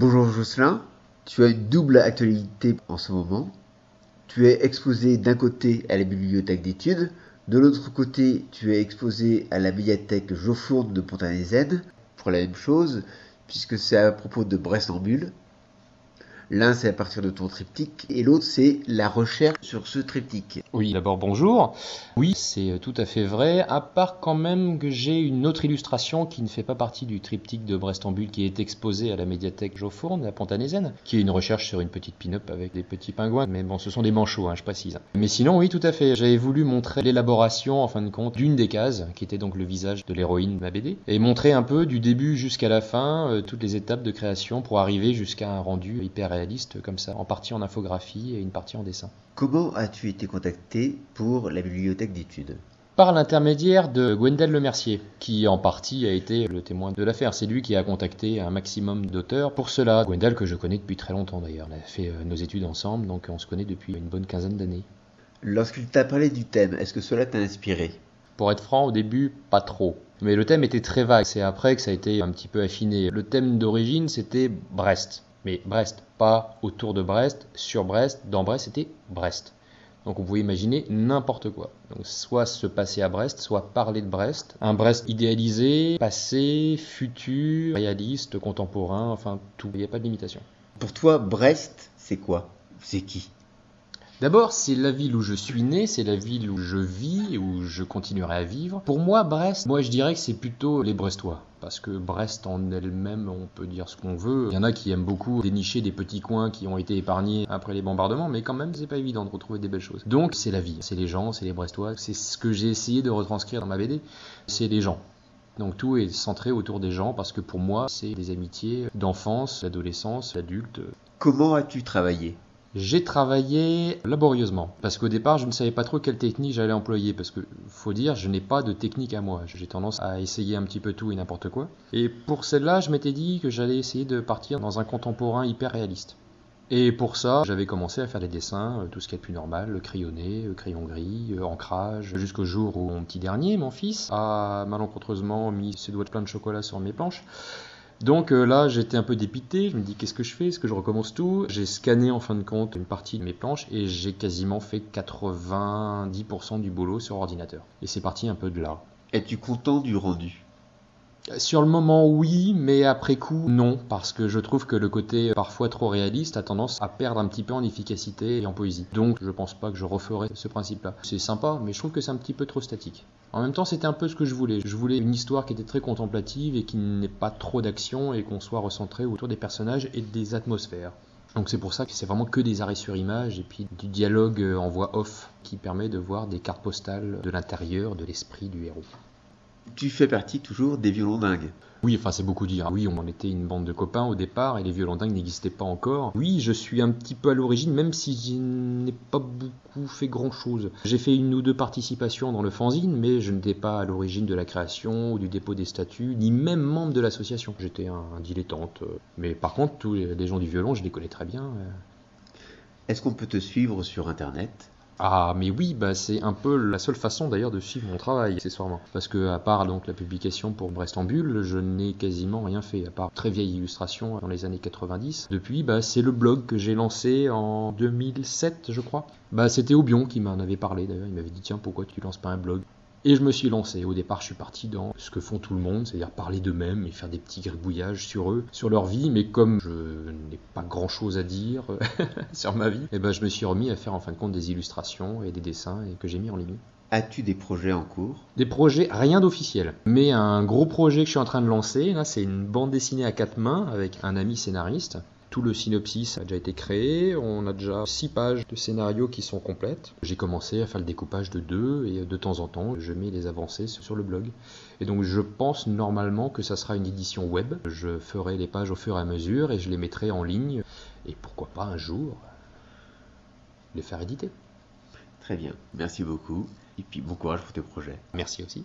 Bonjour Jocelyn, tu as une double actualité en ce moment. Tu es exposé d'un côté à la bibliothèque d'études, de l'autre côté tu es exposé à la médiathèque Joffourne de Pontanézen pour la même chose, puisque c'est à propos de Brestambule. L'un, c'est à partir de ton triptyque, et l'autre, c'est la recherche sur ce triptyque. Oui, d'abord bonjour. Oui, c'est tout à fait vrai, à part quand même que j'ai une autre illustration qui ne fait pas partie du triptyque de Brestambule qui est exposée à la médiathèque Joffourne à Pontanézen, qui est une recherche sur une petite pin-up avec des petits pingouins, mais bon, ce sont des manchots, hein, je précise. Mais sinon, oui, tout à fait, j'avais voulu montrer l'élaboration, en fin de compte, d'une des cases, qui était donc le visage de l'héroïne de ma BD, et montrer un peu du début jusqu'à la fin, euh, toutes les étapes de création pour arriver jusqu'à un rendu hyper réaliste comme ça, en partie en infographie et une partie en dessin. Comment as-tu été contacté pour la bibliothèque d'études? Par l'intermédiaire de Gwendel Lemercier, qui en partie a été le témoin de l'affaire. C'est lui qui a contacté un maximum d'auteurs pour cela. Gwendel que je connais depuis très longtemps d'ailleurs. On a fait euh, nos études ensemble, donc on se connaît depuis une bonne quinzaine d'années. Lorsqu'il t'a parlé du thème, est-ce que cela t'a inspiré? Pour être franc, au début, pas trop. Mais le thème était très vague, c'est après que ça a été un petit peu affiné. Le thème d'origine, c'était Brest. Mais Brest, pas autour de Brest, sur Brest, dans Brest, c'était Brest. Donc on pouvait imaginer n'importe quoi. Donc soit se passer à Brest, soit parler de Brest. Un Brest idéalisé, passé, futur, réaliste, contemporain, enfin tout. Il n'y a pas de limitation. Pour toi, Brest, c'est quoi? C'est qui? D'abord, c'est la ville où je suis né, c'est la ville où je vis, où je continuerai à vivre. Pour moi, Brest, moi je dirais que c'est plutôt les Brestois. Parce que Brest en elle-même, on peut dire ce qu'on veut. Il y en a qui aiment beaucoup dénicher des petits coins qui ont été épargnés après les bombardements, mais quand même, c'est pas évident de retrouver des belles choses. Donc, c'est la vie, c'est les gens, c'est les Brestois. C'est ce que j'ai essayé de retranscrire dans ma BD. C'est les gens. Donc tout est centré autour des gens parce que pour moi, c'est des amitiés d'enfance, d'adolescence, d'adulte. Comment as-tu travaillé? J'ai travaillé laborieusement parce qu'au départ je ne savais pas trop quelle technique j'allais employer parce que faut dire je n'ai pas de technique à moi. J'ai tendance à essayer un petit peu tout et n'importe quoi. Et pour celle-là je m'étais dit que j'allais essayer de partir dans un contemporain hyper réaliste. Et pour ça, j'avais commencé à faire des dessins, euh, tout ce qui est plus normal, le crayonné, crayon gris, euh, ancrage, jusqu'au jour où mon petit dernier, mon fils, a malencontreusement mis ses doigts de plein de chocolat sur mes planches. Donc euh, là, j'étais un peu dépité. Je me dis, qu'est-ce que je fais? Est-ce que je recommence tout? J'ai scanné en fin de compte une partie de mes planches et j'ai quasiment fait 90% du boulot sur ordinateur. Et c'est parti un peu de là. Es-tu content du rendu? Sur le moment, oui, mais après coup, non, parce que je trouve que le côté parfois trop réaliste a tendance à perdre un petit peu en efficacité et en poésie. Donc, je pense pas que je referai ce principe-là. C'est sympa, mais je trouve que c'est un petit peu trop statique. En même temps, c'était un peu ce que je voulais. Je voulais une histoire qui était très contemplative et qui n'ait pas trop d'action et qu'on soit recentré autour des personnages et des atmosphères. Donc c'est pour ça que c'est vraiment que des arrêts sur image et puis du dialogue en voix off qui permet de voir des cartes postales de l'intérieur, de l'esprit du héros tu fais partie toujours des violons dingues. Oui, enfin c'est beaucoup dire. Oui, on était une bande de copains au départ et les violons dingues n'existaient pas encore. Oui, je suis un petit peu à l'origine, même si je n'ai pas beaucoup fait grand chose. J'ai fait une ou deux participations dans le fanzine, mais je n'étais pas à l'origine de la création ou du dépôt des statuts, ni même membre de l'association. J'étais un, dilettante. Mais par contre, tous les gens du violon, je les connais très bien. Est-ce qu'on peut te suivre sur Internet? Ah, mais oui, bah, c'est un peu la seule façon d'ailleurs de suivre mon travail, accessoirement. Parce que, à part donc la publication pour Brestambule, je n'ai quasiment rien fait, à part très vieille illustration dans les années 90. Depuis, bah, c'est le blog que j'ai lancé en 2007, je crois. Bah, c'était Aubion qui m'en avait parlé d'ailleurs. Il m'avait dit, tiens, pourquoi tu lances pas un blog? Et je me suis lancé. Au départ, je suis parti dans ce que font tout le monde, c'est-à-dire parler d'eux-mêmes et faire des petits gribouillages sur eux, sur leur vie. Mais comme je n'ai pas grand-chose à dire sur ma vie, et eh ben, je me suis remis à faire en fin de compte des illustrations et des dessins et que j'ai mis en ligne. As-tu des projets en cours? Des projets, rien d'officiel. Mais un gros projet que je suis en train de lancer, là, c'est une bande dessinée à quatre mains avec un ami scénariste tout le synopsis a déjà été créé, on a déjà six pages de scénario qui sont complètes. J'ai commencé à faire le découpage de deux et de temps en temps je mets les avancées sur le blog. Et donc je pense normalement que ça sera une édition web. Je ferai les pages au fur et à mesure et je les mettrai en ligne et pourquoi pas un jour les faire éditer. Très bien, merci beaucoup et puis bon courage pour tes projets. Merci aussi.